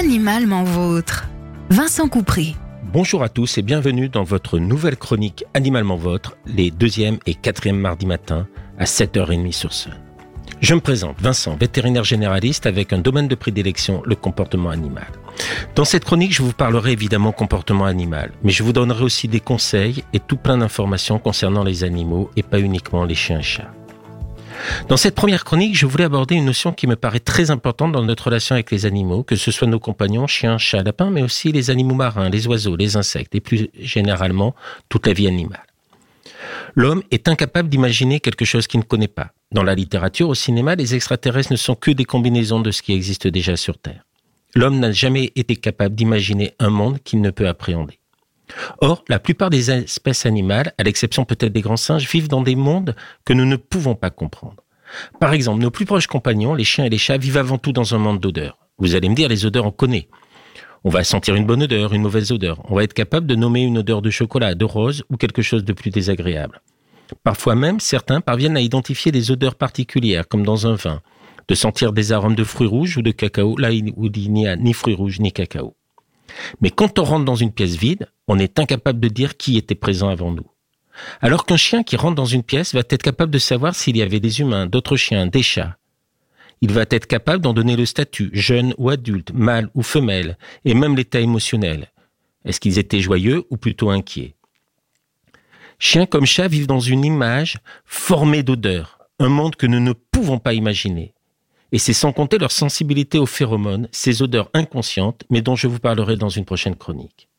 Animalement vôtre. Vincent Coupry. Bonjour à tous et bienvenue dans votre nouvelle chronique Animalement Vôtre, les deuxième et quatrième mardi matin à 7h30 sur Sun. Je me présente, Vincent, vétérinaire généraliste avec un domaine de prédilection, le comportement animal. Dans cette chronique, je vous parlerai évidemment comportement animal, mais je vous donnerai aussi des conseils et tout plein d'informations concernant les animaux et pas uniquement les chiens et chats. Dans cette première chronique, je voulais aborder une notion qui me paraît très importante dans notre relation avec les animaux, que ce soit nos compagnons, chiens, chats, lapins, mais aussi les animaux marins, les oiseaux, les insectes et plus généralement toute la vie animale. L'homme est incapable d'imaginer quelque chose qu'il ne connaît pas. Dans la littérature, au cinéma, les extraterrestres ne sont que des combinaisons de ce qui existe déjà sur Terre. L'homme n'a jamais été capable d'imaginer un monde qu'il ne peut appréhender. Or, la plupart des espèces animales, à l'exception peut-être des grands singes, vivent dans des mondes que nous ne pouvons pas comprendre. Par exemple, nos plus proches compagnons, les chiens et les chats, vivent avant tout dans un monde d'odeurs. Vous allez me dire, les odeurs, on connaît. On va sentir une bonne odeur, une mauvaise odeur. On va être capable de nommer une odeur de chocolat, de rose ou quelque chose de plus désagréable. Parfois même, certains parviennent à identifier des odeurs particulières, comme dans un vin, de sentir des arômes de fruits rouges ou de cacao, là où il n'y a ni fruits rouges ni cacao. Mais quand on rentre dans une pièce vide, on est incapable de dire qui était présent avant nous. Alors qu'un chien qui rentre dans une pièce va être capable de savoir s'il y avait des humains, d'autres chiens, des chats. Il va être capable d'en donner le statut, jeune ou adulte, mâle ou femelle, et même l'état émotionnel. Est-ce qu'ils étaient joyeux ou plutôt inquiets? Chiens comme chats vivent dans une image formée d'odeurs, un monde que nous ne pouvons pas imaginer. Et c'est sans compter leur sensibilité aux phéromones, ces odeurs inconscientes, mais dont je vous parlerai dans une prochaine chronique.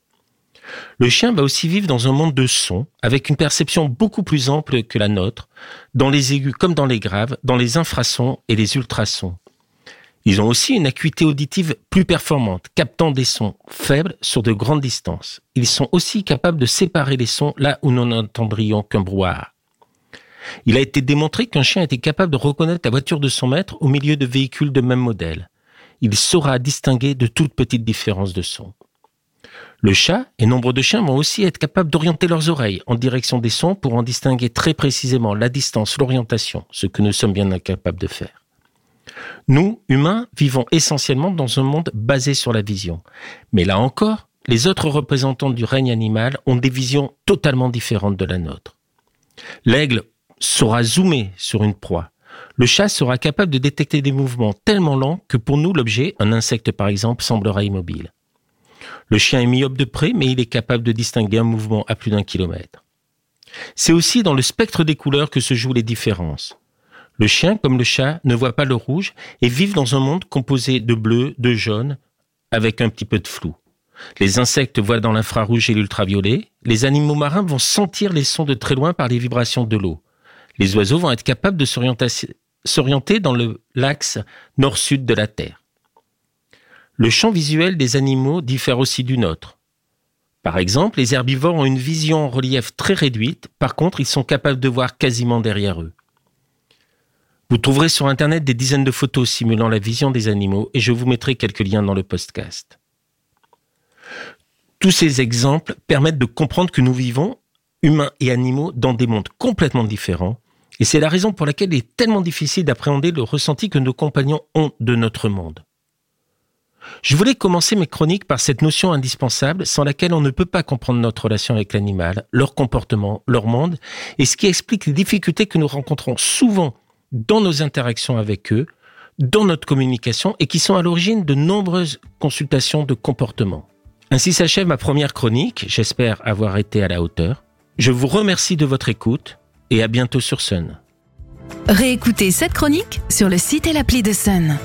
Le chien va aussi vivre dans un monde de sons, avec une perception beaucoup plus ample que la nôtre, dans les aigus comme dans les graves, dans les infrasons et les ultrasons. Ils ont aussi une acuité auditive plus performante, captant des sons faibles sur de grandes distances. Ils sont aussi capables de séparer les sons là où nous n'entendrions qu'un brouhaha. Il a été démontré qu'un chien était capable de reconnaître la voiture de son maître au milieu de véhicules de même modèle. Il saura distinguer de toutes petites différences de son. Le chat et nombre de chiens vont aussi être capables d'orienter leurs oreilles en direction des sons pour en distinguer très précisément la distance, l'orientation, ce que nous sommes bien incapables de faire. Nous, humains, vivons essentiellement dans un monde basé sur la vision. Mais là encore, les autres représentants du règne animal ont des visions totalement différentes de la nôtre. L'aigle saura zoomer sur une proie. Le chat sera capable de détecter des mouvements tellement lents que pour nous, l'objet, un insecte par exemple, semblera immobile. Le chien est myope de près, mais il est capable de distinguer un mouvement à plus d'un kilomètre. C'est aussi dans le spectre des couleurs que se jouent les différences. Le chien, comme le chat, ne voit pas le rouge et vit dans un monde composé de bleu, de jaune, avec un petit peu de flou. Les insectes voient dans l'infrarouge et l'ultraviolet. Les animaux marins vont sentir les sons de très loin par les vibrations de l'eau. Les oiseaux vont être capables de s'orienter dans l'axe nord-sud de la Terre. Le champ visuel des animaux diffère aussi du nôtre. Par exemple, les herbivores ont une vision en relief très réduite, par contre ils sont capables de voir quasiment derrière eux. Vous trouverez sur Internet des dizaines de photos simulant la vision des animaux et je vous mettrai quelques liens dans le podcast. Tous ces exemples permettent de comprendre que nous vivons humains et animaux dans des mondes complètement différents. Et c'est la raison pour laquelle il est tellement difficile d'appréhender le ressenti que nos compagnons ont de notre monde. Je voulais commencer mes chroniques par cette notion indispensable sans laquelle on ne peut pas comprendre notre relation avec l'animal, leur comportement, leur monde, et ce qui explique les difficultés que nous rencontrons souvent dans nos interactions avec eux, dans notre communication, et qui sont à l'origine de nombreuses consultations de comportement. Ainsi s'achève ma première chronique, j'espère avoir été à la hauteur. Je vous remercie de votre écoute et à bientôt sur Sun. Réécoutez cette chronique sur le site et l'appli de Sun.